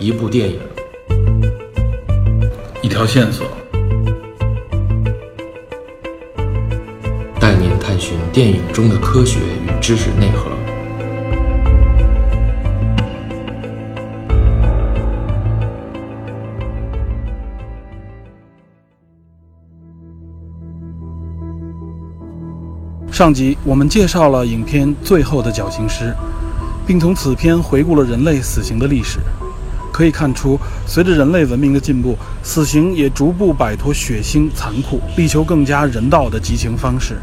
一部电影，一条线索，带您探寻电影中的科学与知识内核。上集我们介绍了影片《最后的绞刑师》，并从此片回顾了人类死刑的历史。可以看出，随着人类文明的进步，死刑也逐步摆脱血腥残酷，力求更加人道的极刑方式。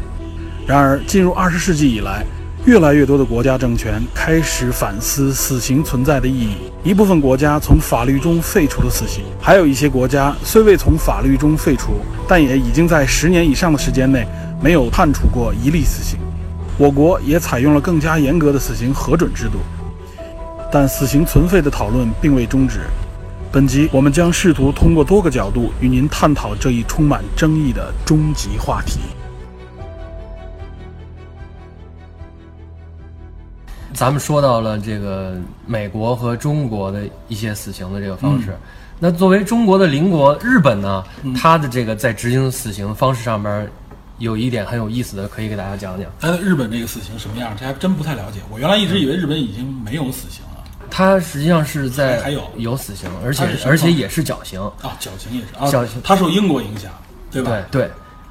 然而，进入二十世纪以来，越来越多的国家政权开始反思死刑存在的意义。一部分国家从法律中废除了死刑，还有一些国家虽未从法律中废除，但也已经在十年以上的时间内没有判处过一例死刑。我国也采用了更加严格的死刑核准制度。但死刑存废的讨论并未终止。本集我们将试图通过多个角度与您探讨这一充满争议的终极话题。咱们说到了这个美国和中国的一些死刑的这个方式，那作为中国的邻国日本呢，它的这个在执行死刑方式上面有一点很有意思的，可以给大家讲讲。哎，日本这个死刑什么样？这还真不太了解。我原来一直以为日本已经没有死刑了。它实际上是在还有有死刑，而且而且也是绞刑。啊，绞刑也是啊，绞刑它受英国影响，对吧？对对，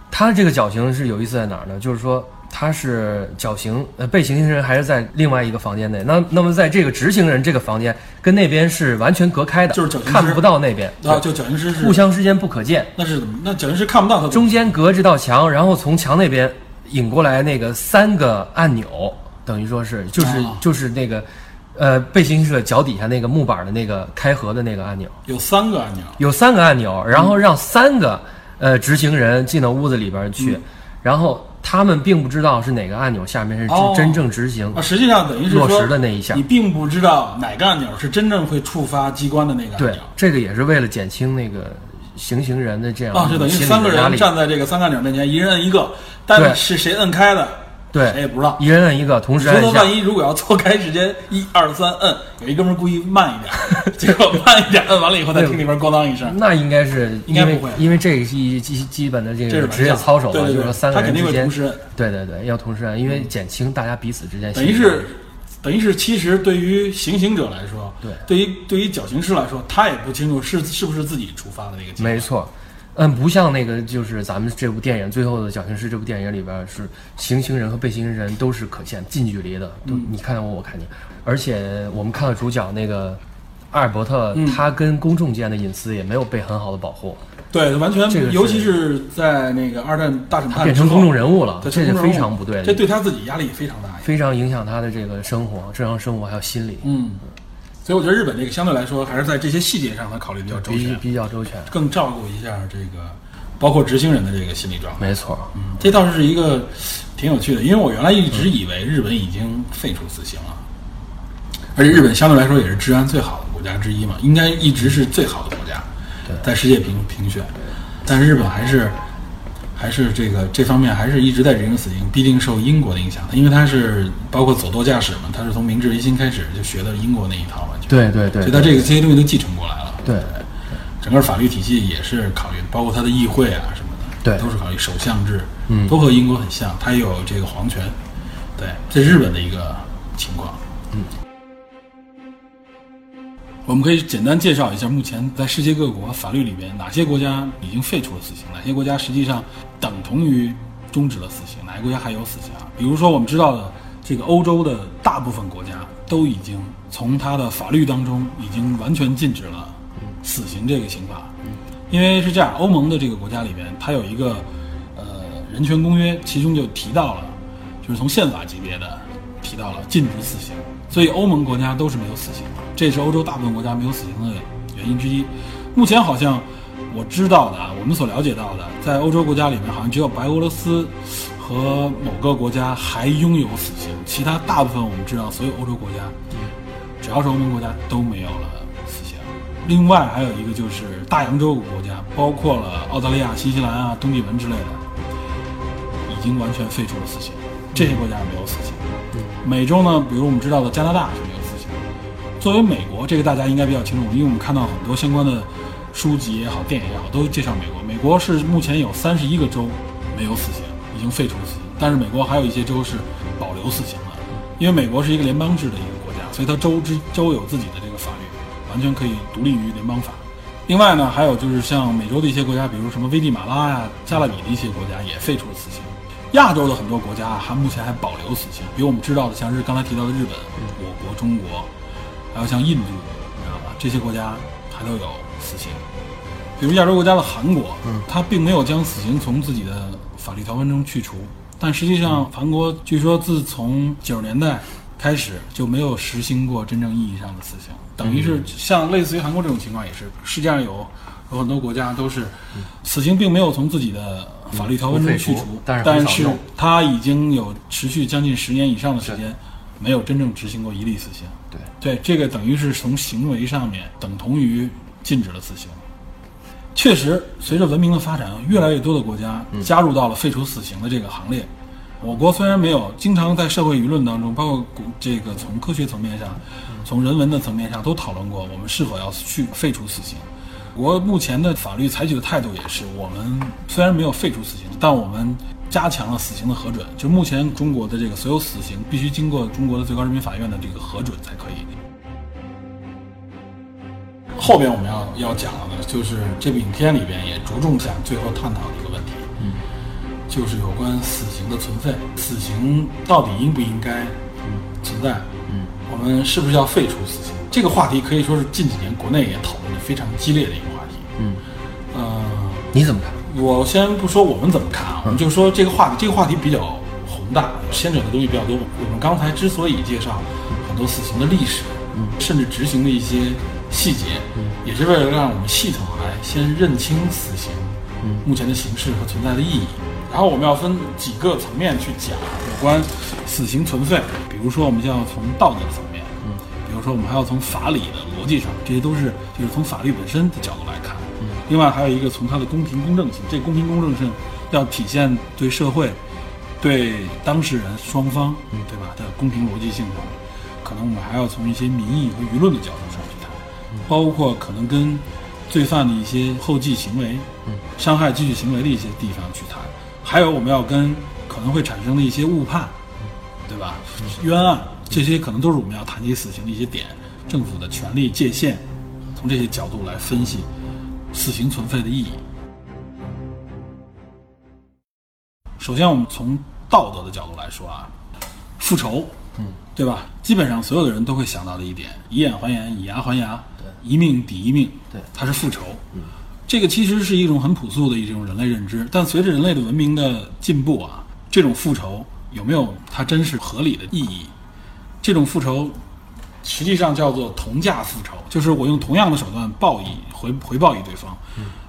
它这个绞刑是有意思在哪儿呢？就是说它是绞刑，呃，被行刑人还是在另外一个房间内。那那么在这个执行人这个房间跟那边是完全隔开的，就是绞刑师看不到那边，啊，就绞刑师是互相之间不可见。那是怎么？那绞刑师看不到他中间隔这道墙，然后从墙那边引过来那个三个按钮，等于说是就是、哦就是那个，呃，被行刑者脚底下那个木板的那个开合的那个按钮，有三个按钮，有三个按钮，然后让三个呃执行人进到屋子里边去，嗯然后他们并不知道是哪个按钮下面是真正执行啊，实际上等于是落实的那一下你。并不知道哪个按钮是真正会触发机关的那个按钮对钮。，这个也是为了减轻那个行刑人的这样啊，就等于三个。人站在这个三个按钮面前，一人摁一个，但对是谁摁开的，对谁也不知道。一人摁一个，同时按万。一如果要错开时间，一二三摁，有一哥们儿故意慢一点，结果慢一点摁完了以后，再听里边咣当一声，那应该是应该不会因为这个是一基基本的这个职业操守就是说三个人之间会同时摁，对对对，要同时按，因为减轻大家彼此之间等于是，等于是，其实对于行刑者来说，对对于对于绞刑师来说，他也不清楚是是不是自己触发的那个。没错。嗯，不像那个，就是咱们这部电影《最后的绞刑师》这部电影里边是行刑人和被行刑人都是可见、近距离的，都嗯你看我，我看你。而且我们看到主角那个阿尔伯特，嗯他跟公众间的隐私也没有被很好的保护，对，完全这个，尤其是在那个二战大审判变成公众人物了，这是非常不对的，这对他自己压力也非常大。非常影响他的这个生活、正常生活还有心理，嗯，所以我觉得日本这个相对来说还是在这些细节上，他考虑比较周全，比较周全。更照顾一下这个包括执行人的这个心理状态。没错，嗯，这倒是一个挺有趣的，因为我原来一直以为日本已经废除死刑了，而且日本相对来说也是治安最好的国家之一嘛，应该一直是最好的国家，在世界评评选，但是日本还是还是这个这方面还是一直在执行死刑，必定受英国的影响，因为他是包括走舵驾驶嘛，他是从明治维新开始就学的英国那一套完全，对对对所以它这个这些东西都继承过来了，对。整个法律体系也是考虑，包括他的议会啊什么的，对都是考虑首相制，嗯都和英国很像，它也有这个皇权，对，这是日本的一个情况，我们可以简单介绍一下，目前在世界各国法律里面，哪些国家已经废除了死刑，哪些国家实际上等同于终止了死刑，哪些国家还有死刑啊？比如说我们知道的，这个欧洲的大部分国家都已经从它的法律当中已经完全禁止了死刑这个刑法，因为是这样，欧盟的这个国家里面，它有一个呃人权公约，其中就提到了，就是从宪法级别的提到了禁止死刑，所以欧盟国家都是没有死刑的，这是欧洲大部分国家没有死刑的原因之一。目前好像我知道的啊，我们所了解到的，在欧洲国家里面，好像只有白俄罗斯和某个国家还拥有死刑，其他大部分我们知道，所有欧洲国家，只要是欧盟国家都没有了死刑。另外还有一个就是大洋洲国家，包括了澳大利亚、新西兰啊、东帝汶之类的，已经完全废除了死刑。这些国家没有死刑。美洲呢，比如我们知道的加拿大是没有死刑的，作为美国，这个大家应该比较清楚，因为我们看到很多相关的书籍也好、电影也好，都介绍美国。美国是目前有三十一个州没有死刑，已经废除死刑，但是美国还有一些州是保留死刑的，因为美国是一个联邦制的一个国家，所以它州之州有自己的这个法律，完全可以独立于联邦法。另外呢，还有就是像美洲的一些国家，比如什么危地马拉呀、加勒比的一些国家也废除了死刑。亚洲的很多国家还目前还保留死刑，比如我们知道的，像是刚才提到的日本、我国、中国，还有像印度，你知道吧？这些国家还都有死刑。比如亚洲国家的韩国，它并没有将死刑从自己的法律条文中去除，但实际上韩国据说自从九十年代开始就没有实行过真正意义上的死刑，等于是像类似于韩国这种情况也是，世界上有有很多国家都是死刑并没有从自己的法律条文中去除但是它已经有持续将近十年以上的时间没有真正执行过一例死刑。对对，这个等于是从行为上面等同于禁止了死刑。确实，随着文明的发展，越来越多的国家加入到了废除死刑的这个行列。我国虽然没有，经常在社会舆论当中，包括这个从科学层面上、从人文的层面上都讨论过，我们是否要去废除死刑。我目前的法律采取的态度也是，我们虽然没有废除死刑，但我们加强了死刑的核准。就目前中国的这个所有死刑必须经过中国的最高人民法院的这个核准才可以。后边我们要要讲的就是这部影片里边也着重想最后探讨的一个问题，嗯，就是有关死刑的存废，死刑到底应不应该存在？嗯，我们是不是要废除死刑？这个话题可以说是近几年国内也讨论非常激烈的一个话题。嗯，呃，你怎么看？我先不说我们怎么看啊，我们就说这个话题，这个话题比较宏大，牵扯的东西比较多。我们刚才之所以介绍很多死刑的历史，嗯，甚至执行的一些细节，嗯，也是为了让我们系统来先认清死刑，嗯，目前的形式和存在的意义。然后我们要分几个层面去讲有关死刑存废，比如说我们就要从道德层面，嗯，比如说我们还要从法理的逻辑上，这些都是就是从法律本身的角度来看。嗯另外还有一个从它的公平公正性，这公平公正性要体现对社会、对当事人双方，对吧的公平逻辑性上，可能我们还要从一些民意和舆论的角度上去谈，包括可能跟罪犯的一些后继行为、伤害继续行为的一些地方去谈，还有我们要跟可能会产生的一些误判，对吧？冤案这些可能都是我们要谈及死刑的一些点，政府的权力界限，从这些角度来分析死刑存废的意义。首先，我们从道德的角度来说啊，复仇，嗯，对吧？基本上所有的人都会想到的一点，以眼还眼，以牙还牙，对，一命抵一命，对它是复仇。嗯，这个其实是一种很朴素的一种人类认知，但随着人类的文明的进步啊，这种复仇有没有它真是合理的意义？这种复仇实际上叫做同价复仇，就是我用同样的手段报以回回报于对方。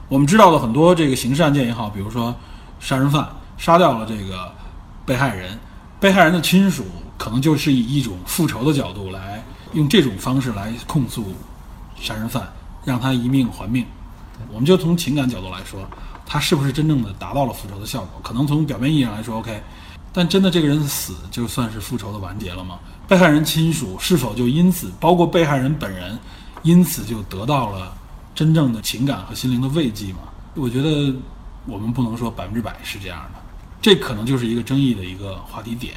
我们知道的很多这个刑事案件也好，比如说杀人犯杀掉了这个被害人，被害人的亲属可能就是以一种复仇的角度来用这种方式来控诉杀人犯，让他一命还命。我们就从情感角度来说，他是不是真正的达到了复仇的效果？可能从表面意义上来说，OK，但真的这个人死就算是复仇的完结了吗？被害人亲属是否就因此，包括被害人本人，因此就得到了真正的情感和心灵的慰藉吗？我觉得我们不能说百分之百是这样的，这可能就是一个争议的一个话题点。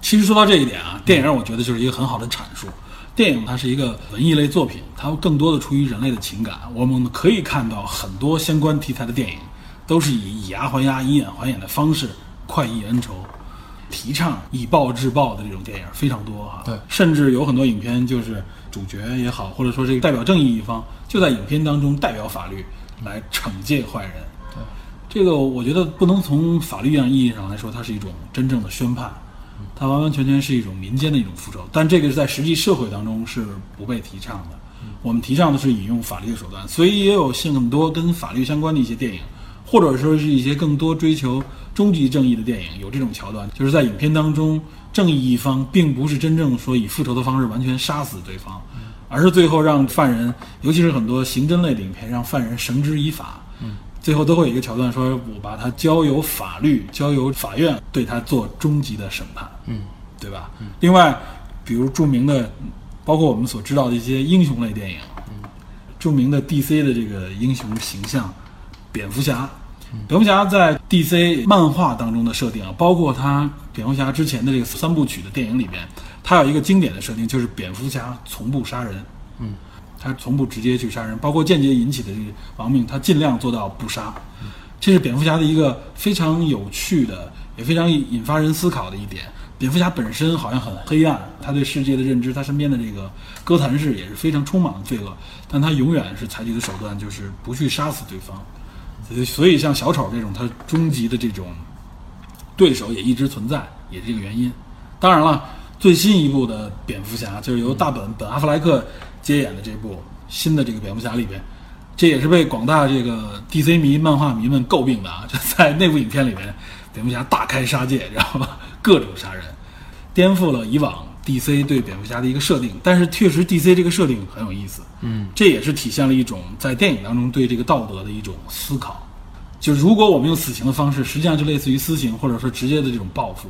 其实说到这一点啊，电影我觉得就是一个很好的阐述。电影它是一个文艺类作品，它更多的出于人类的情感。我们可以看到很多相关题材的电影，都是以以牙还牙、以眼还眼的方式快意恩仇，提倡以暴制暴的这种电影非常多哈。对甚至有很多影片就是主角也好，或者说这个代表正义一方，就在影片当中代表法律来惩戒坏人。对，这个我觉得不能从法律上意义上来说，它是一种真正的宣判，它完完全全是一种民间的一种复仇。但这个是在实际社会当中是不被提倡的。我们提倡的是引用法律的手段，所以也有像很多跟法律相关的一些电影，或者说是一些更多追求终极正义的电影，有这种桥段，就是在影片当中，正义一方并不是真正说以复仇的方式完全杀死对方，而是最后让犯人，尤其是很多刑侦类的影片，让犯人绳之以法。最后都会有一个桥段，说我把他交由法律，交由法院对他做终极的审判，嗯，对吧？另外，比如著名的包括我们所知道的一些英雄类电影，著名的 DC 的这个英雄形象，蝙蝠侠。蝙蝠侠在 DC 漫画当中的设定啊，包括他蝙蝠侠之前的这个三部曲的电影里边，他有一个经典的设定，就是蝙蝠侠从不杀人。嗯，他从不直接去杀人，包括间接引起的这个亡命，他尽量做到不杀。这是蝙蝠侠的一个非常有趣的，也非常引发人思考的一点。蝙蝠侠本身好像很黑暗，他对世界的认知，他身边的这个哥谭市也是非常充满了罪恶，但他永远是采取的手段就是不去杀死对方。所以，像小丑这种他终极的这种对手也一直存在，也是这个原因。当然了，最新一部的蝙蝠侠就是由大本本阿弗莱克接演的这部新的这个蝙蝠侠里边，这也是被广大这个 DC 迷、漫画迷们诟病的啊！就在那部影片里面，蝙蝠侠大开杀戒，知道吧？各种杀人，颠覆了以往 DC 对蝙蝠侠的一个设定。但是确实，DC 这个设定很有意思，嗯，这也是体现了一种在电影当中对这个道德的一种思考。就如果我们用死刑的方式，实际上就类似于私刑，或者说直接的这种报复，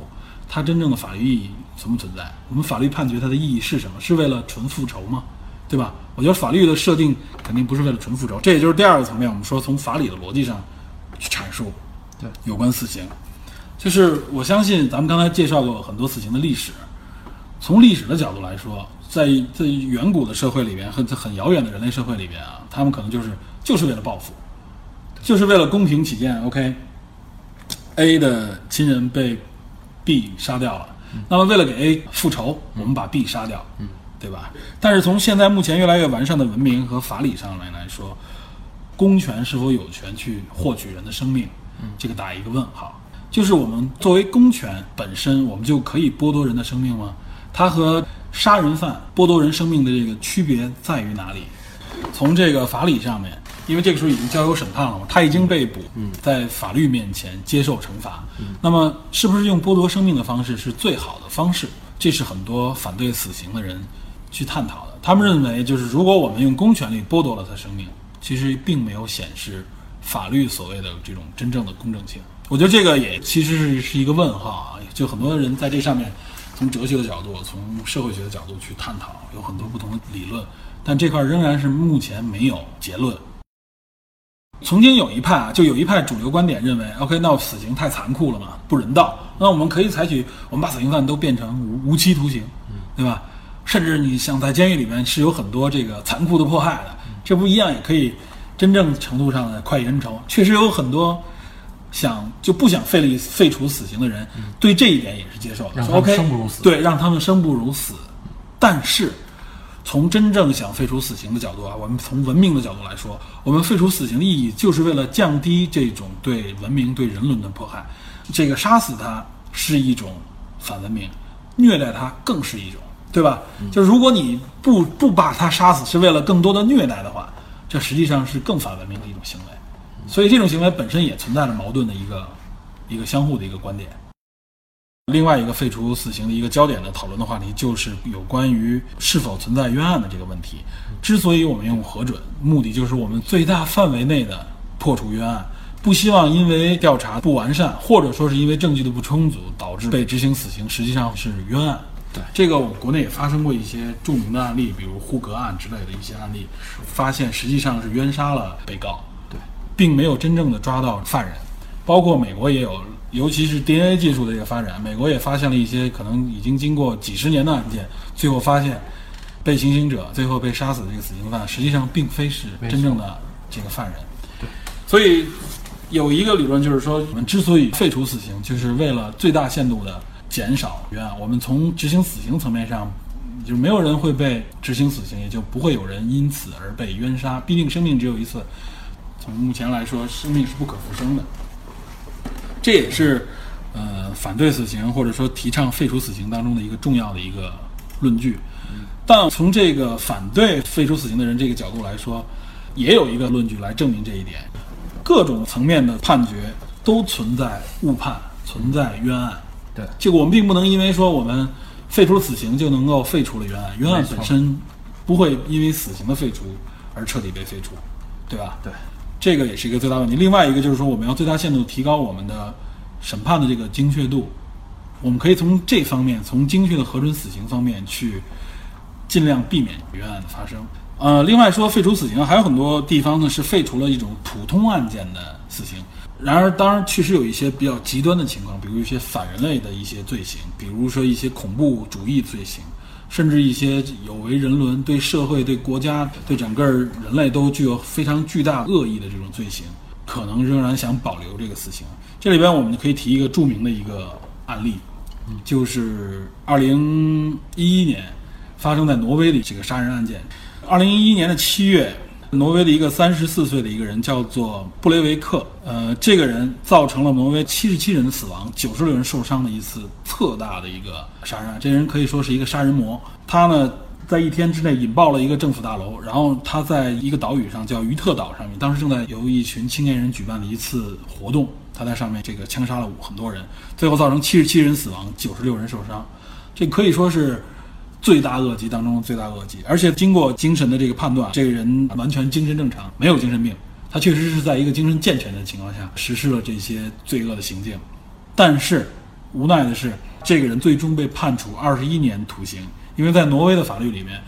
它真正的法律意义存不存在？我们法律判决它的意义是什么？是为了纯复仇吗？对吧？我觉得法律的设定肯定不是为了纯复仇，这也就是第二个层面，我们说从法理的逻辑上去阐述对有关死刑。就是我相信咱们刚才介绍过很多死刑的历史，从历史的角度来说，在在远古的社会里边和在很遥远的人类社会里边啊，他们可能就是就是为了报复，就是为了公平起见，OK，A 的亲人被 B 杀掉了，那么为了给 A 复仇，我们把 B 杀掉，嗯，对吧？但是从现在目前越来越完善的文明和法理上来来说，公权是否有权去获取人的生命，这个打一个问号。就是我们作为公权本身，我们就可以剥夺人的生命吗？它和杀人犯剥夺人生命的这个区别在于哪里？从这个法理上面，因为这个时候已经交由审判了嘛，他已经被捕，在法律面前接受惩罚。那么，是不是用剥夺生命的方式是最好的方式？这是很多反对死刑的人去探讨的。他们认为，就是如果我们用公权力剥夺了他生命，其实并没有显示法律所谓的这种真正的公正性。我觉得这个也其实是是一个问号啊，就很多人在这上面从哲学的角度、从社会学的角度去探讨，有很多不同的理论，但这块仍然是目前没有结论。曾经有一派啊，就有一派主流观点认为，OK，那死刑太残酷了嘛，不人道，那我们可以采取，我们把死刑犯都变成无无期徒刑，对吧？甚至你想在监狱里面是有很多这个残酷的迫害的，这不一样也可以真正程度上的快意恩仇。确实有很多想就不想废立废除死刑的人，对这一点也是接受的，OK，生不如死对，让他们生不如死。但是从真正想废除死刑的角度啊，我们从文明的角度来说，我们废除死刑的意义就是为了降低这种对文明、对人伦的迫害。这个杀死他是一种反文明，虐待他更是一种，对吧？就是如果你不不把他杀死，是为了更多的虐待的话，这实际上是更反文明的一种行为。所以这种行为本身也存在着矛盾的一个一个相互的一个观点。另外一个废除死刑的一个焦点的讨论的话题，就是有关于是否存在冤案的这个问题。之所以我们用核准，目的就是我们最大范围内的破除冤案，不希望因为调查不完善，或者说是因为证据的不充足，导致被执行死刑，实际上是冤案。对这个，我们国内也发生过一些著名的案例，比如呼格案之类的一些案例，发现实际上是冤杀了被告，并没有真正的抓到犯人。包括美国也有，尤其是 DNA 技术的这个发展，美国也发现了一些可能已经经过几十年的案件，最后发现被行刑者最后被杀死的这个死刑犯，实际上并非是真正的这个犯人。对，所以有一个理论就是说，我们之所以废除死刑，就是为了最大限度的减少冤案。我们从执行死刑层面上，就没有人会被执行死刑，也就不会有人因此而被冤杀。毕竟生命只有一次，从目前来说，生命是不可复生的。这也是呃反对死刑或者说提倡废除死刑当中的一个重要的一个论据。但从这个反对废除死刑的人这个角度来说，也有一个论据来证明这一点：各种层面的判决都存在误判，存在冤案。对，这个我们并不能因为说我们废除死刑就能够废除了冤案，冤案本身不会因为死刑的废除而彻底被废除，对吧？对，这个也是一个最大问题。另外一个就是说，我们要最大限度提高我们的审判的这个精确度。我们可以从这方面，从精确的核准死刑方面去尽量避免冤案的发生。呃，另外说废除死刑，还有很多地方呢是废除了一种普通案件的死刑。然而，当然确实有一些比较极端的情况，比如一些反人类的一些罪行，比如说一些恐怖主义罪行，甚至一些有违人伦、对社会、对国家、对整个人类都具有非常巨大恶意的这种罪行，可能仍然想保留这个死刑。这里边我们就可以提一个著名的一个案例，就是二零一一年发生在挪威的这个杀人案件。二零一一年的七月。挪威的一个三十四岁的一个人叫做布雷维克，呃，这个人造成了挪威七十七人的死亡，九十六人受伤的一次特大的一个杀人案。这人可以说是一个杀人魔。他呢，在一天之内引爆了一个政府大楼，然后他在一个岛屿上叫于特岛上面，当时正在由一群青年人举办的一次活动，他在上面这个枪杀了很多人，最后造成七十七人死亡，九十六人受伤。这可以说是。罪大恶极当中的罪大恶极，而且经过精神的这个判断，这个人完全精神正常，没有精神病。他确实是在一个精神健全的情况下实施了这些罪恶的行径。但是无奈的是，这个人最终被判处二十一年徒刑，因为在挪威的法律里面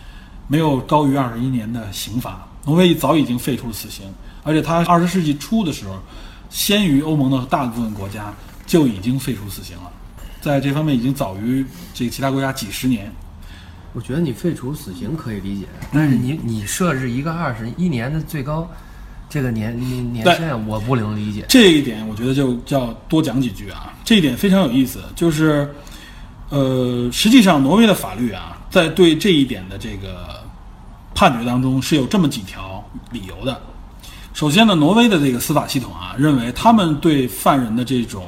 没有高于二十一年的刑罚。挪威早已经废除了死刑，而且他二十世纪初的时候，先于欧盟的大部分国家就已经废除死刑了，在这方面已经早于这个其他国家几十年。我觉得你废除死刑可以理解，但是你你设置一个二十一年的最高这个年年年限，我不能理解。这一点我觉得就叫多讲几句啊。这一点非常有意思，就是呃，实际上挪威的法律啊，在对这一点的这个判决当中是有这么几条理由的。首先呢，挪威的这个司法系统啊，认为他们对犯人的这种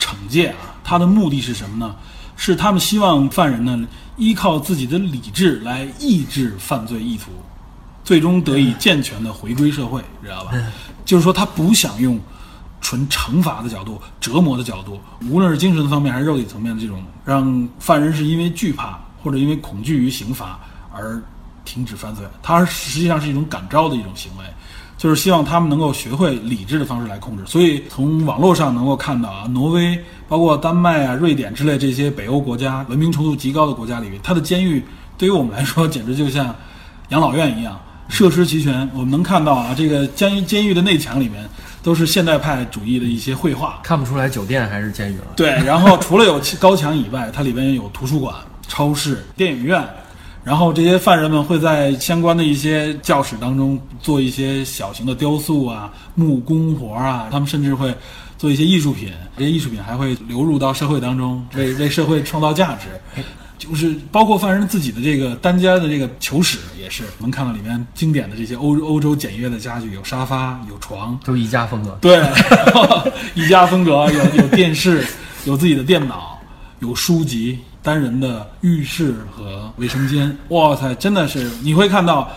惩戒啊，它的目的是什么呢？是他们希望犯人呢。依靠自己的理智来抑制犯罪意图，最终得以健全的回归社会，知道吧？就是说，他不想用纯惩罚的角度、折磨的角度，无论是精神方面还是肉体层面的这种，让犯人是因为惧怕或者因为恐惧于刑罚而停止犯罪。他实际上是一种感召的一种行为。就是希望他们能够学会理智的方式来控制，所以从网络上能够看到啊，挪威、包括丹麦啊、瑞典之类这些北欧国家文明程度极高的国家里面，它的监狱对于我们来说简直就像养老院一样，设施齐全。我们能看到啊，这个监狱监狱的内墙里面都是现代派主义的一些绘画，看不出来酒店还是监狱了。对，然后除了有高墙以外，它里边有图书馆、超市、电影院。然后这些犯人们会在相关的一些教室当中做一些小型的雕塑啊、木工活啊，他们甚至会做一些艺术品，这些艺术品还会流入到社会当中，为为社会创造价值。就是包括犯人自己的这个单间的这个囚室也是，能看到里面经典的这些欧欧洲简约的家具，有沙发、有床，都宜家风格。对，宜家风格，有有电视，有自己的电脑，有书籍。单人的浴室和卫生间，哇塞，真的是你会看到，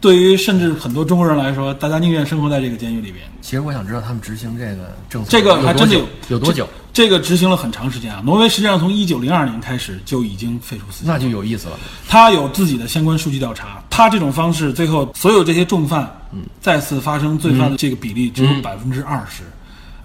对于甚至很多中国人来说，大家宁愿生活在这个监狱里边。其实我想知道他们执行这个政策，这个还真的有多久？这个执行了很长时间啊！挪威实际上从一九零二年开始就已经废除死刑，那就有意思了。他有自己的相关数据调查，他这种方式最后所有这些重犯，嗯，再次发生罪犯的这个比例只有百分之二十。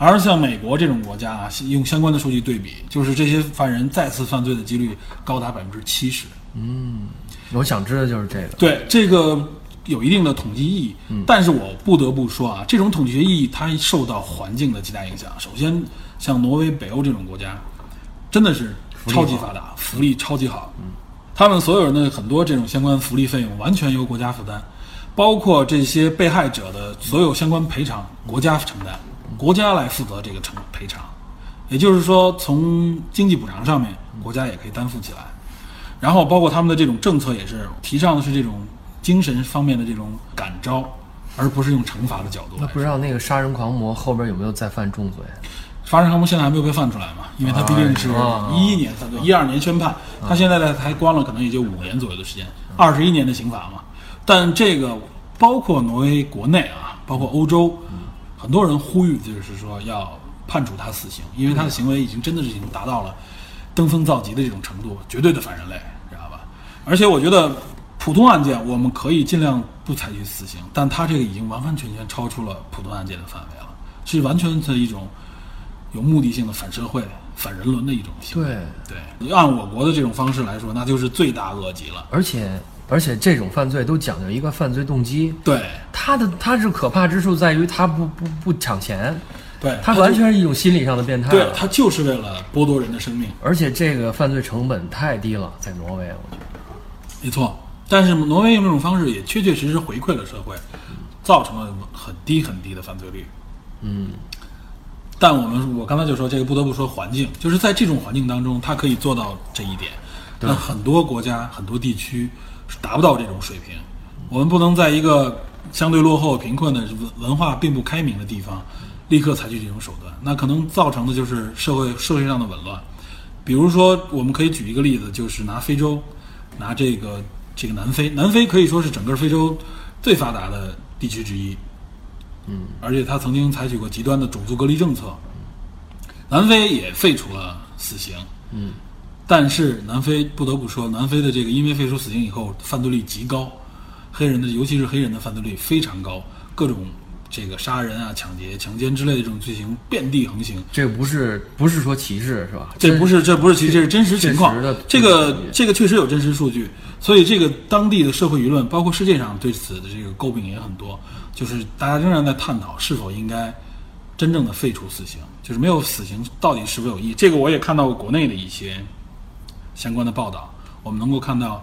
而像美国这种国家啊，用相关的数据对比，就是这些犯人再次犯罪的几率高达百分之七十。嗯，我想知道就是这个。对，这个有一定的统计意义。嗯，但是我不得不说啊，这种统计学意义它受到环境的极大影响。首先，像挪威、北欧这种国家，真的是超级发达，福利超级好。嗯，他们所有人的很多这种相关福利费用完全由国家负担，包括这些被害者的所有相关赔偿，国家承担。国家来负责这个偿赔偿，也就是说，从经济补偿上面，国家也可以担负起来。然后，包括他们的这种政策也是提倡的是这种精神方面的这种感召，而不是用惩罚的角度。那不知道那个杀人狂魔后边有没有再犯重罪？杀人狂魔现在还没有被放出来嘛？因为他毕竟是一一年犯罪，一二年宣判，他现在呢才关了可能也就五年左右的时间，二十一年的刑罚嘛。但这个包括挪威国内啊，包括欧洲。很多人呼吁，就是说要判处他死刑，因为他的行为已经真的是已经达到了登峰造极的这种程度，绝对的反人类，知道吧？而且我觉得普通案件我们可以尽量不采取死刑，但他这个已经完完全全超出了普通案件的范围了，是完全的一种有目的性的反社会，反人伦的一种行为。对，对，按我国的这种方式来说，那就是罪大恶极了。而且而且这种犯罪都讲究一个犯罪动机，对他的他是可怕之处在于他不不不抢钱，对，他完全是一种心理上的变态。对他就是为了剥夺人的生命，而且这个犯罪成本太低了，在挪威，我觉得。没错。但是挪威用这种方式也确确实实回馈了社会，造成了很低很低的犯罪率。嗯，但我们我刚才就说这个不得不说环境，就是在这种环境当中，它可以做到这一点。但很多国家、很多地区是达不到这种水平。我们不能在一个相对落后、贫困的文文化并不开明的地方，立刻采取这种手段，那可能造成的就是社会社会上的紊乱。比如说，我们可以举一个例子，就是拿非洲，拿这个这个南非，南非可以说是整个非洲最发达的地区之一。嗯，而且他曾经采取过极端的种族隔离政策。南非也废除了死刑。嗯，但是南非不得不说，南非的这个因为废除死刑以后，犯罪率极高，黑人的尤其是黑人的犯罪率非常高，各种这个杀人啊、抢劫、强奸之类的这种罪行遍地横行。这不是不是说歧视是吧？这不是这不是歧视这是真实情况这个这个确实有真实数据，所以这个当地的社会舆论，包括世界上对此的这个诟病也很多，就是大家仍然在探讨是否应该真正的废除死刑，就是没有死刑到底是否有意义。这个我也看到过国内的一些相关的报道，我们能够看到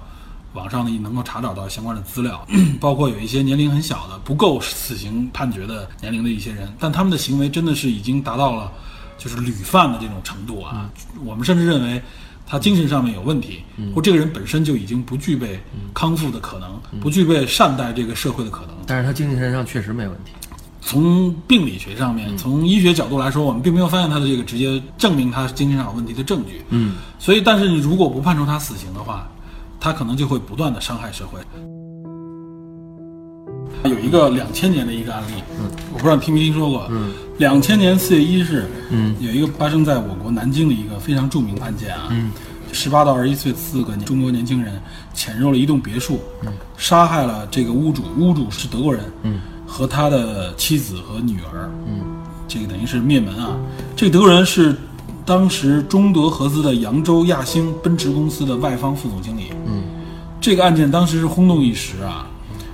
网上呢能够查找到相关的资料，包括有一些年龄很小的不够死刑判决的年龄的一些人，但他们的行为真的是已经达到了就是屡犯的这种程度啊。我们甚至认为他精神上面有问题，或这个人本身就已经不具备康复的可能，不具备善待这个社会的可能。但是他精神上确实没问题。从病理学上面，从医学角度来说，我们并没有发现他的这个直接证明他精神上有问题的证据。嗯，所以，但是你如果不判处他死刑的话，他可能就会不断的伤害社会。有一个两千年的一个案例，嗯，我不知道你听没听说过，嗯，两千年四月一日，嗯，有一个发生在我国南京的一个非常著名的案件啊，嗯，十八到二十一岁四个中国年轻人潜入了一栋别墅，嗯，杀害了这个屋主，屋主是德国人，嗯，和他的妻子和女儿，嗯，这个等于是灭门啊。这个德国人是当时中德合资的扬州亚星奔驰公司的外方副总经理，嗯，这个案件当时是轰动一时啊。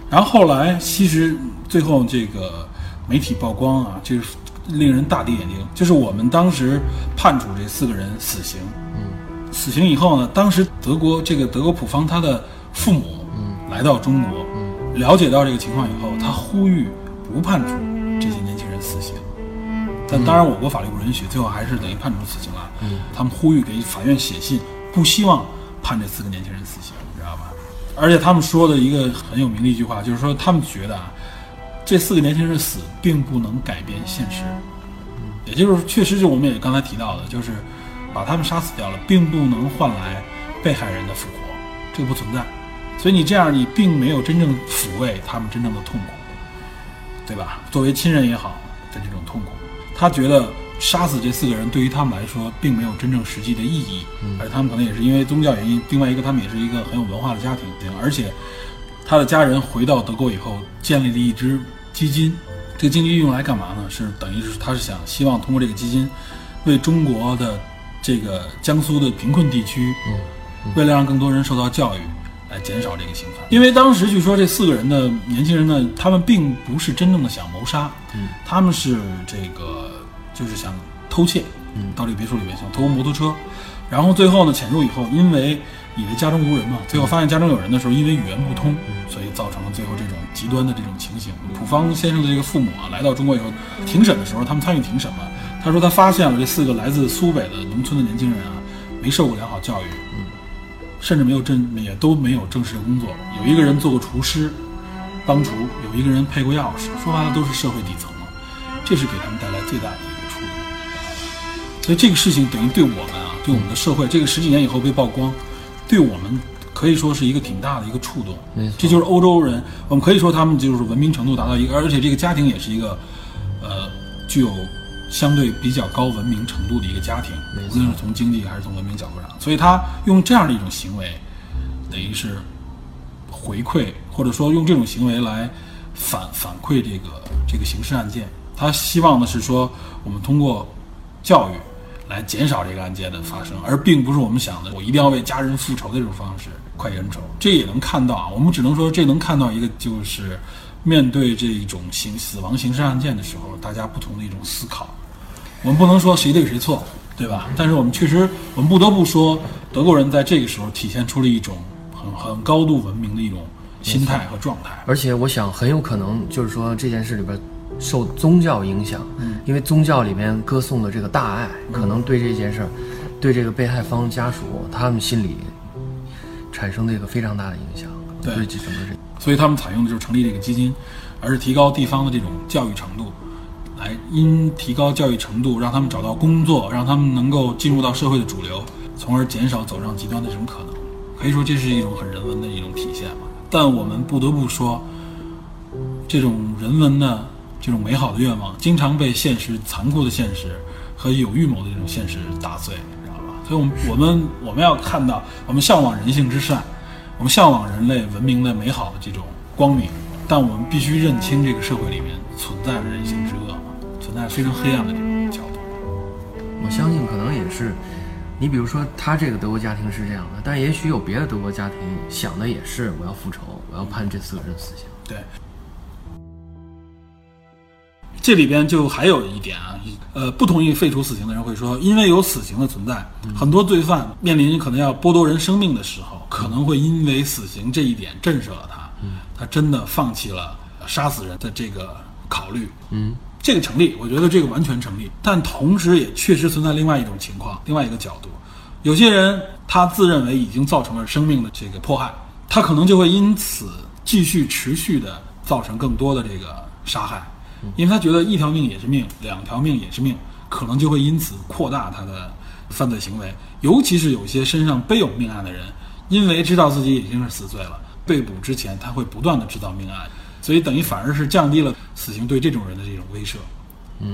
然后后来，其实最后这个媒体曝光啊，这是令人大跌眼镜。就是我们当时判处这四个人死刑，嗯，死刑以后呢，当时德国这个德国普方他的父母，嗯，来到中国，嗯，了解到这个情况以后，他呼吁不判处这些年轻人死刑。但当然，我国法律不允许，最后还是等于判处死刑了。嗯，他们呼吁给法院写信，不希望判这四个年轻人死刑，你知道吧？而且他们说的一个很有名的一句话，就是说他们觉得啊，这四个年轻人死并不能改变现实，也就是确实是我们也刚才提到的，就是把他们杀死掉了，并不能换来被害人的复活，这个不存在。所以你这样，你并没有真正抚慰他们真正的痛苦，对吧？作为亲人也好的这种痛苦，他觉得杀死这四个人对于他们来说并没有真正实际的意义，而他们可能也是因为宗教原因，另外一个他们也是一个很有文化的家庭，而且他的家人回到德国以后建立了一支基金，这个基金用来干嘛呢？是等于是他是想希望通过这个基金，为中国的这个江苏的贫困地区，为了让更多人受到教育。来减少这个刑罚，因为当时据说这四个人的年轻人呢，他们并不是真正的想谋杀，嗯，他们是这个就是想偷窃，嗯。到这个别墅里面想偷摩托车，然后最后呢潜入以后，因为以为家中无人嘛，最后发现家中有人的时候，因为语言不通，所以造成了最后这种极端的这种情形。普方先生的这个父母啊，来到中国以后，庭审的时候，他们参与庭审嘛，他说他发现了这四个来自苏北的农村的年轻人啊，没受过良好教育，甚至没有正也都没有正式的工作，有一个人做过厨师、帮厨，有一个人配过钥匙，说白了都是社会底层嘛，这是给他们带来最大的一个触动。所以这个事情等于对我们啊，对我们的社会，这个十几年以后被曝光，对我们可以说是一个挺大的一个触动。这就是欧洲人，我们可以说他们就是文明程度达到一个，而且这个家庭也是一个，呃，具有相对比较高文明程度的一个家庭，无论是从经济还是从文明角度上，所以他用这样的一种行为，等于是回馈，或者说用这种行为来反反馈这个这个刑事案件。他希望的是说，我们通过教育来减少这个案件的发生，而并不是我们想的我一定要为家人复仇的这种方式快意恩仇。这也能看到啊，我们只能说这能看到一个就是面对这一种刑死亡刑事案件的时候，大家不同的一种思考。我们不能说谁对谁错，对吧？但是我们确实，我们不得不说，德国人在这个时候体现出了一种很很高度文明的一种心态和状态。而且我想很有可能就是说这件事里边受宗教影响，嗯因为宗教里边歌颂的这个大爱，可能对这件事儿，对这个被害方家属他们心里产生的一个非常大的影响，对所以他们采用的就是成立这个基金，而是提高地方的这种教育程度，来因提高教育程度，让他们找到工作，让他们能够进入到社会的主流，从而减少走上极端的这种可能。可以说这是一种很人文的一种体现嘛。但我们不得不说，这种人文的这种美好的愿望，经常被现实残酷的现实和有预谋的这种现实打碎，你知道吧？所以，我们我们我们要看到，我们向往人性之善，我们向往人类文明的美好的这种光明，但我们必须认清这个社会里面存在着人性之恶，存在非常黑暗的这种角度。我相信可能也是，你比如说他这个德国家庭是这样的，但也许有别的德国家庭想的也是，我要复仇，我要判这四个人死刑。对，这里边就还有一点啊，呃，不同意废除死刑的人会说，因为有死刑的存在，很多罪犯面临可能要剥夺人生命的时候，可能会因为死刑这一点震慑了他，嗯。他真的放弃了杀死人的这个考虑。嗯，这个成立，我觉得这个完全成立，但同时也确实存在另外一种情况，另外一个角度，有些人他自认为已经造成了生命的这个迫害，他可能就会因此继续持续的造成更多的这个杀害，因为他觉得一条命也是命，两条命也是命，可能就会因此扩大他的犯罪行为，尤其是有些身上背有命案的人，因为知道自己已经是死罪了，被捕之前他会不断的制造命案，所以等于反而是降低了死刑对这种人的这种威慑。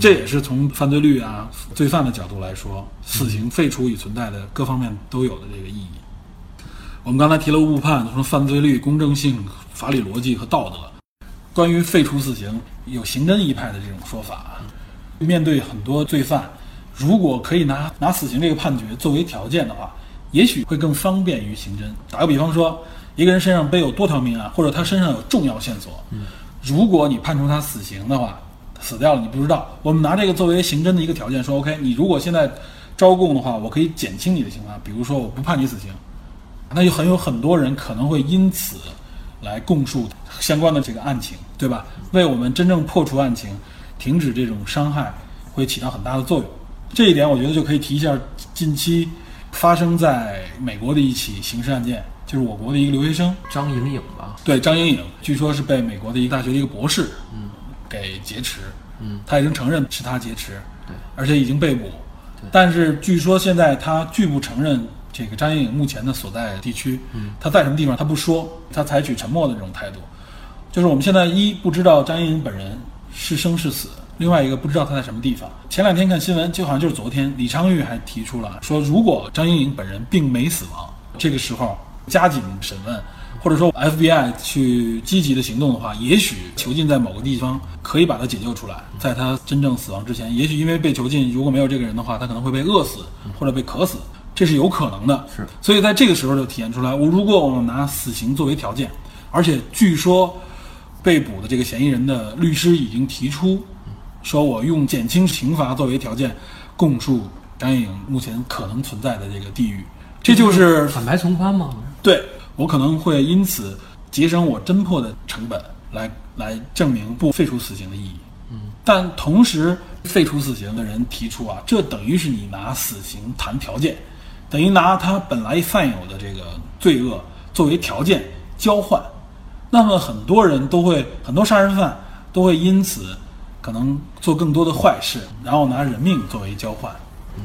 这也是从犯罪率啊、罪犯的角度来说，死刑废除与存在的各方面都有的这个意义。我们刚才提了误判，说犯罪率、公正性、法理逻辑和道德。关于废除死刑，有刑侦一派的这种说法。面对很多罪犯，如果可以拿拿死刑这个判决作为条件的话，也许会更方便于刑侦。打个比方说，一个人身上背有多条命案，或者他身上有重要线索，如果你判处他死刑的话，死掉了你不知道。我们拿这个作为刑侦的一个条件，说 OK，你如果现在招供的话，我可以减轻你的刑罚，比如说我不判你死刑，那就很有很多人可能会因此来供述相关的这个案情，对吧？为我们真正破除案情、停止这种伤害，会起到很大的作用。这一点，我觉得就可以提一下近期发生在美国的一起刑事案件，就是我国的一个留学生，张莹颖吧，对张莹颖，据说是被美国的一个大学的一个博士，嗯，给劫持，嗯，他已经承认是他劫持，对，而且已经被捕，但是据说现在他拒不承认这个张莹颖目前的所在地区，嗯，他在什么地方他不说，他采取沉默的这种态度，就是我们现在一不知道张莹颖本人是生是死。另外一个不知道他在什么地方。前两天看新闻，就好像就是昨天，李昌钰还提出了说，如果张莹莹本人并没死亡，这个时候加紧审问，或者说 FBI 去积极的行动的话，也许囚禁在某个地方可以把他解救出来，在他真正死亡之前，也许因为被囚禁，如果没有这个人的话，他可能会被饿死或者被渴死，这是有可能的。是，所以在这个时候就体现出来，我如果我们拿死刑作为条件，而且据说被捕的这个嫌疑人的律师已经提出。说我用减轻刑罚作为条件，供述张莹颖目前可能存在的这个地域，这就是坦白从宽吗？对我可能会因此节省我侦破的成本，来来证明不废除死刑的意义。嗯，但同时废除死刑的人提出啊，这等于是你拿死刑谈条件，等于拿他本来犯有的这个罪恶作为条件交换，那么很多人都会，很多杀人犯都会因此。可能做更多的坏事，然后拿人命作为交换，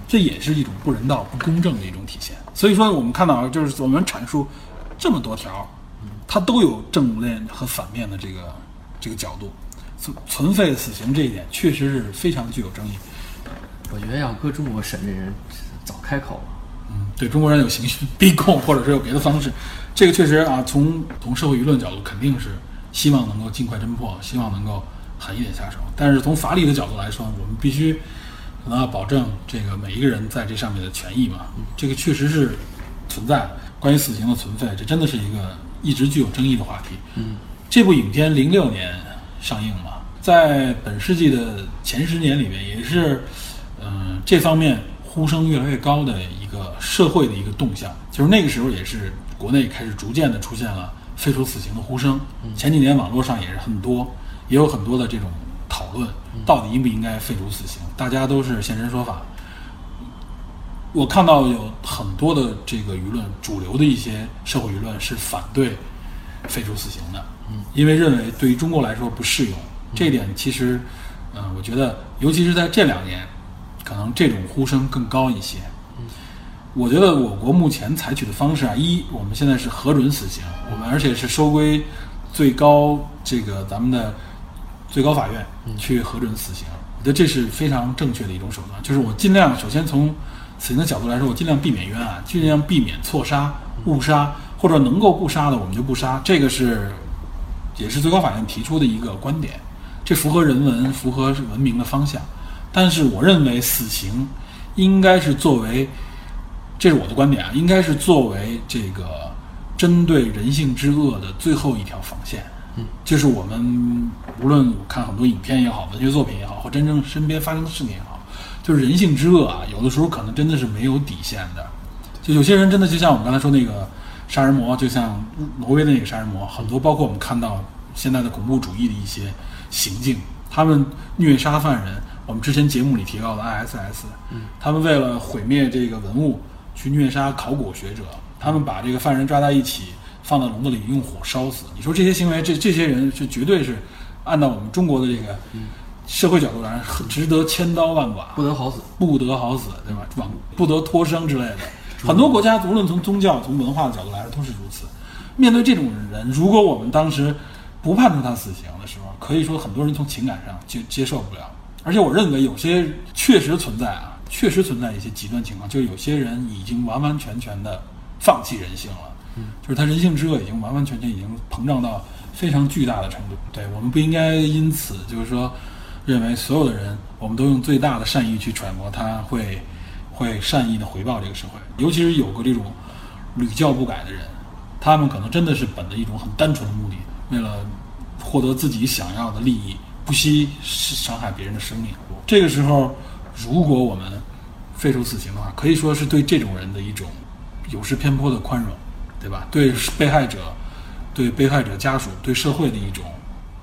这也是一种不人道、不公正的一种体现。所以说，我们看到就是我们阐述这么多条，它都有正面和反面的这个这个角度。存存废死刑这一点确实是非常具有争议。我觉得要搁中国审这人早开口了。嗯，对中国人有刑讯逼供，或者是有别的方式，这个确实啊，从从社会舆论角度肯定是希望能够尽快侦破，希望能够。狠一点下手，但是从法理的角度来说，我们必须可能要保证这个每一个人在这上面的权益嘛。这个确实是存在。关于死刑的存废，这真的是一个一直具有争议的话题。嗯，这部影片零六年上映嘛，在本世纪的前十年里面，也是嗯、这方面呼声越来越高的一个社会的一个动向。就是那个时候，也是国内开始逐渐的出现了废除死刑的呼声。前几年网络上也是很多，也有很多的这种讨论，到底应不应该废除死刑，大家都是现身说法。我看到有很多的这个舆论，主流的一些社会舆论是反对废除死刑的，嗯，因为认为对于中国来说不适用。这一点其实，嗯、我觉得尤其是在这两年，可能这种呼声更高一些。我觉得我国目前采取的方式啊，一我们现在是核准死刑，我们而且是收归最高这个咱们的最高法院去核准死刑，我觉得这是非常正确的一种手段。就是我尽量首先从死刑的角度来说，我尽量避免冤案，尽量避免错杀、误杀，或者能够不杀的我们就不杀，这个是也是最高法院提出的一个观点，这符合人文、符合文明的方向。但是我认为死刑应该是作为，这是我的观点啊，应该是作为这个针对人性之恶的最后一条防线。嗯，就是我们无论看很多影片也好，文学作品也好，或真正身边发生的事情也好，就是人性之恶啊，有的时候可能真的是没有底线的。就有些人真的就像我们刚才说那个杀人魔，就像挪威的那个杀人魔，很多包括我们看到现在的恐怖主义的一些行径，他们虐杀犯人。我们之前节目里提到的 ISS，他们为了毁灭这个文物，去虐杀考古学者，他们把这个犯人抓在一起，放到笼子里用火烧死。你说这些行为，这这些人是绝对是按照我们中国的这个社会角度来说，值得千刀万剐，不得好死。不得好死，对吧？往不得脱生之类的。很多国家无论从宗教、从文化的角度来说都是如此。面对这种人，如果我们当时不判处他死刑的时候，可以说很多人从情感上接接受不了。而且我认为有些确实存在啊，确实存在一些极端情况，就是有些人已经完完全全的放弃人性了，就是他人性之恶已经完完全全已经膨胀到非常巨大的程度。对我们不应该因此就是说认为所有的人，我们都用最大的善意去揣摩他会会善意的回报这个社会，尤其是有过这种屡教不改的人，他们可能真的是本着一种很单纯的目的，为了获得自己想要的利益，不惜伤害别人的生命。这个时候，如果我们废除死刑的话，可以说是对这种人的一种有失偏颇的宽容，对吧？对被害者、对被害者家属、对社会的一种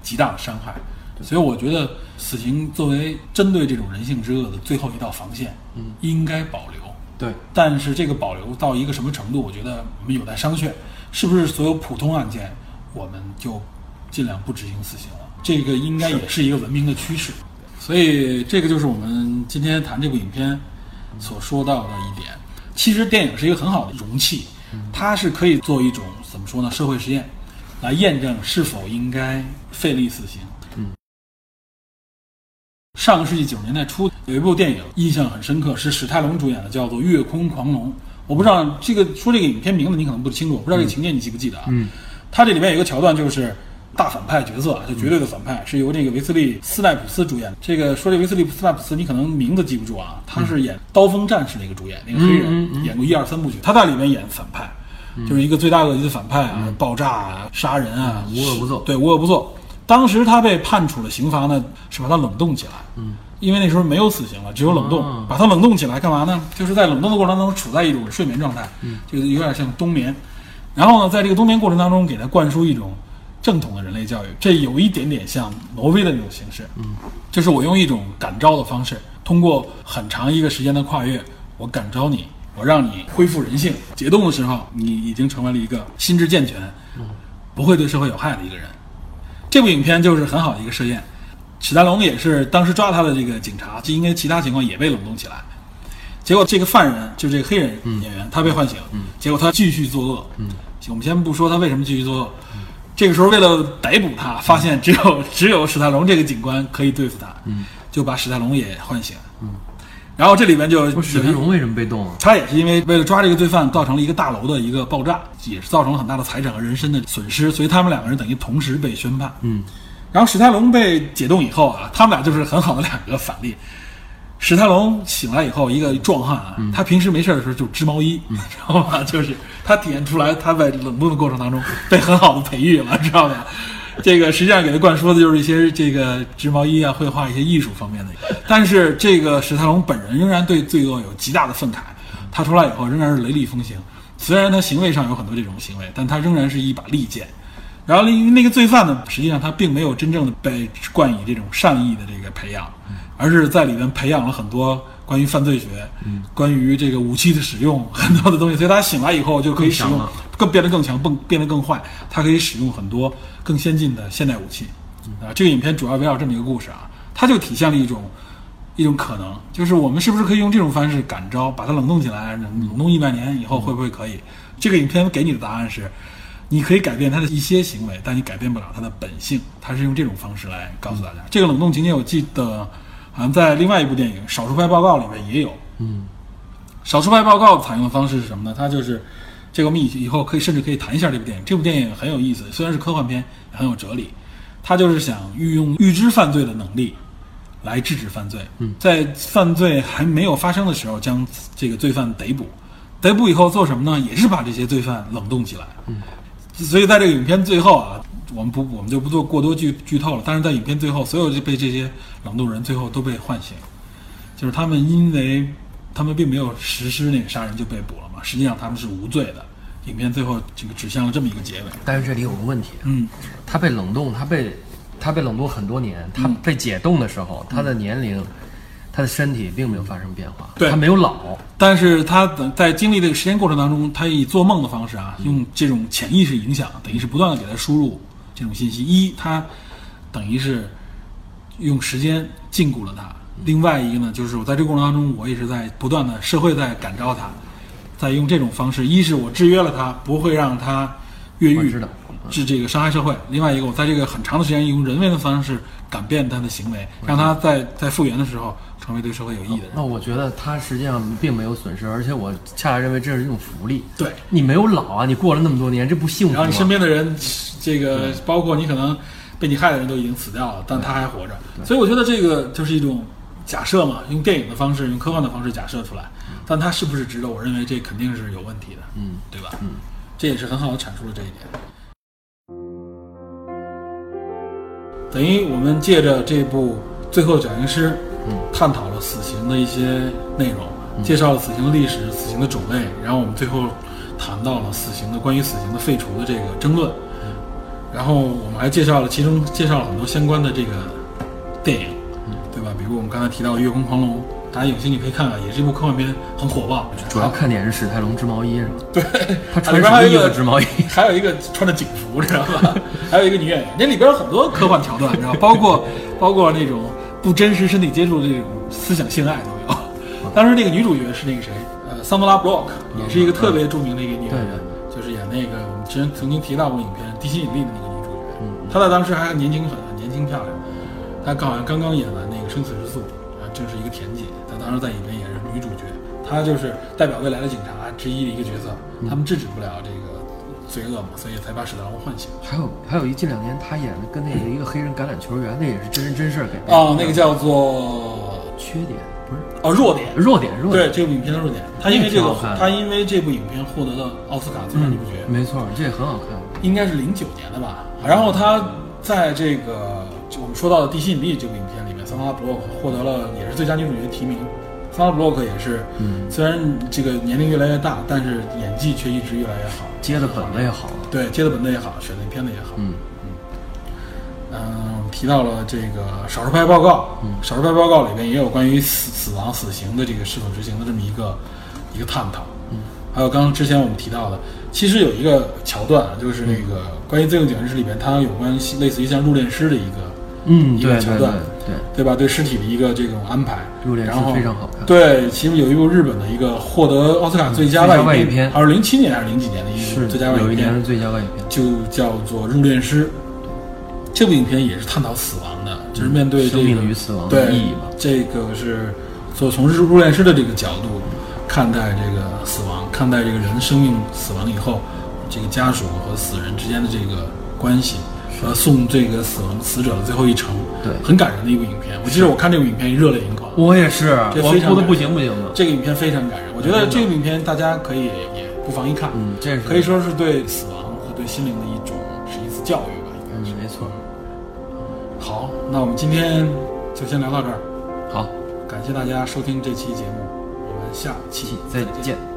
极大的伤害。所以我觉得死刑作为针对这种人性之恶的最后一道防线，嗯，应该保留。对，但是这个保留到一个什么程度，我觉得我们有待商榷。是不是所有普通案件我们就尽量不执行死刑了？这个应该也是一个文明的趋势。所以这个就是我们今天谈这部影片所说到的一点。其实电影是一个很好的容器，它是可以做一种怎么说呢？社会实验，来验证是否应该废立死刑。上个世纪九十年代初，有一部电影印象很深刻，是史泰龙主演的，叫做《月空狂龙》。我不知道这个说这个影片名字你可能不清楚，我不知道这个情节你记不记得啊？嗯，它这里面有一个桥段就是大反派角色啊，就绝对的反派，是由这个维斯利·斯奈普斯主演。这个说这维斯利·斯奈普斯，你可能名字记不住啊，他是演《刀锋战士》那个主演，那个黑人，演过一二三部曲，他在里面演反派，就是一个罪大恶极的反派啊，爆炸啊，杀人啊，无恶不作对，无恶不作。当时他被判处了刑罚呢，是把他冷冻起来。嗯，因为那时候没有死刑了，只有冷冻，哦把他冷冻起来干嘛呢？就是在冷冻的过程当中处在一种睡眠状态，嗯，就是有点像冬眠。然后呢，在这个冬眠过程当中，给他灌输一种正统的人类教育，这有一点点像挪威的那种形式。嗯，就是我用一种感召的方式，通过很长一个时间的跨越，我感召你，我让你恢复人性。解冻的时候，你已经成为了一个心智健全，不会对社会有害的一个人。这部影片就是很好的一个试验。史丹龙也是当时抓他的这个警察，就因为其他情况也被冷冻起来。结果这个犯人就是这个黑人演员，他被唤醒，嗯结果他继续作恶。嗯我们先不说他为什么继续作恶，这个时候为了逮捕他，发现只有 只有史泰龙这个警官可以对付他，就把史泰龙也唤醒。然后这里边就史泰龙为什么被动啊？他也是因为为了抓这个罪犯，造成了一个大楼的一个爆炸，也是造成了很大的财产和人身的损失，所以他们两个人等于同时被宣判。嗯，然后史泰龙被解冻以后啊，他们俩就是很好的两个反例。史泰龙醒来以后，一个壮汉啊，他平时没事的时候就织毛衣，知道吗？就是他体现出来他在冷冻的过程当中被很好的培育了，知道吧？这个实际上给他灌输的就是一些这个织毛衣啊、绘画一些艺术方面的。但是这个史泰龙本人仍然对罪恶有极大的愤慨，他出来以后仍然是雷厉风行。虽然他行为上有很多这种行为，但他仍然是一把利剑。然后因为那个罪犯呢，实际上他并没有真正的被冠以这种善意的这个培养，而是在里面培养了很多关于犯罪学、关于这个武器的使用很多的东西。所以他醒来以后就可以使用更更变得更强，更变得更坏。他可以使用很多更先进的现代武器。啊，这个影片主要围绕这么一个故事啊，它就体现了一种一种可能，就是我们是不是可以用这种方式感召，把它冷冻起来，冷冻一百年以后会不会可以？这个影片给你的答案是，你可以改变他的一些行为，但你改变不了他的本性。他是用这种方式来告诉大家，这个冷冻情节我记得好像在另外一部电影《少数派报告》里面也有。嗯，少数派报告采用的方式是什么呢？它就是，这个我们以以后可以甚至可以谈一下这部电影。这部电影很有意思，虽然是科幻片，也很有哲理。他就是想运用预知犯罪的能力来制止犯罪，在犯罪还没有发生的时候将这个罪犯逮捕，逮捕以后做什么呢？也是把这些罪犯冷冻起来。所以在这个影片最后啊，我们不我们就不做过多剧剧透了。但是在影片最后，所有就被这些冷冻人最后都被唤醒，就是他们因为他们并没有实施那个杀人就被捕了嘛，实际上他们是无罪的。影片最后这个指向了这么一个结尾。但是这里有个问题，嗯，他被冷冻，他被他被冷冻很多年，他被解冻的时候，他的年龄，他的身体并没有发生变化，对他没有老，但是他等在经历这个时间过程当中，他以做梦的方式啊，用这种潜意识影响，等于是不断的给他输入这种信息。一，他等于是用时间禁锢了他；另外一个呢，就是我在这个过程当中，我也是在不断的社会在感召他，在用这种方式，一是我制约了他，不会让他越狱我知道，是这个伤害社会；另外一个，我在这个很长的时间用人为的方式改变他的行为，让他在在复原的时候成为对社会有益的人。那我觉得他实际上并没有损失，而且我恰恰认为这是一种福利。对。你没有老啊，你过了那么多年，这不幸福吗？然后你身边的人，这个包括你可能被你害的人都已经死掉了，但他还活着。所以我觉得这个就是一种假设嘛，用电影的方式，用科幻的方式假设出来。但它是不是值得？我认为这肯定是有问题的，嗯，对吧？嗯，这也是很好的阐述了这一点。等于我们借着这部《最后的绞刑师》，嗯，探讨了死刑的一些内容，介绍了死刑的历史、死刑的种类，然后我们最后谈到了死刑的关于死刑的废除的这个争论，然后我们还介绍了其中介绍了很多相关的这个电影，对吧？比如我们刚才提到《月空狂龙》，大家有兴趣可以看看，也是一部科幻片，很火爆。主要看点是史泰龙织毛衣是吧？对，他穿衣服织毛衣？还有一个穿着警服，知道吧？还有一个女演员，那里边有很多科幻桥段，你知道吧？包括包括那种不真实身体接触的这种思想性爱都有。当时那个女主角是那个谁，呃，桑德拉·布洛克，也是一个特别著名的一个女演员，就是演那个我们之前曾经提到过影片《地心引力》的那个女主角。嗯她在当时还年轻，很很年轻漂亮。她刚好像刚刚演完那个《生死之诉》，啊，正是一个甜姐。她当时在里面也是女主角，她就是代表未来的警察之一的一个角色。他们制止不了这个罪恶嘛，所以才把史泰龙唤醒。还有还有一近两年他演的跟那个一个黑人橄榄球员，那也是真人真事儿改编哦，那个叫做缺点不是哦弱点。弱点弱点，对这部影片的弱点，他因为这个他因为这部影片获得了奥斯卡最佳女主角，没错，这也很好看。应该是零九年的吧。然后他在这个就我们说到的《地心引力》这部影片里面，桑德拉·布洛克获得了也是最佳女主角提名。桑德拉·布洛克也是，嗯，虽然这个年龄越来越大，但是演技却一直越来越好。接的本子也好，对，接的本子也好，选的片子也好。嗯嗯，我们提到了这个《少数派报告》，嗯少数派报告》里边也有关于死死亡、死刑的这个是否执行的这么一个一个探讨。嗯，还有刚刚之前我们提到的，其实有一个桥段啊，就是那个关于《罪恶绞刑师》里边，它有关系类似于像入殓师的一个嗯，一个对对对桥段对，对吧？对尸体的一个这种安排，入殓师然后非常好看对，其实有一部日本的一个获得奥斯卡最佳外语片还是零七年还是零几年的一个最佳外语片有一年是，最佳外语片，就叫做《入殓师》。这部影片也是探讨死亡的，就是面对这个生命与死亡的意义嘛。这个是做从入入殓师的这个角度看待这个死亡，看待这个人生命死亡以后，这个家属和死人之间的这个关系，和送这个死亡死者的最后一程，对很感人的一部影片。我记得我看这部影片热泪盈眶，我也是，这非常我哭的不行不行的。这个影片非常感人，我觉得这个影片大家可以也不妨一看，嗯，这是可以说是对死亡和对心灵的一种是一次教育吧，应该是。嗯，没错。好，那我们今天就先聊到这儿，好，感谢大家收听这期节目，我们下期再见。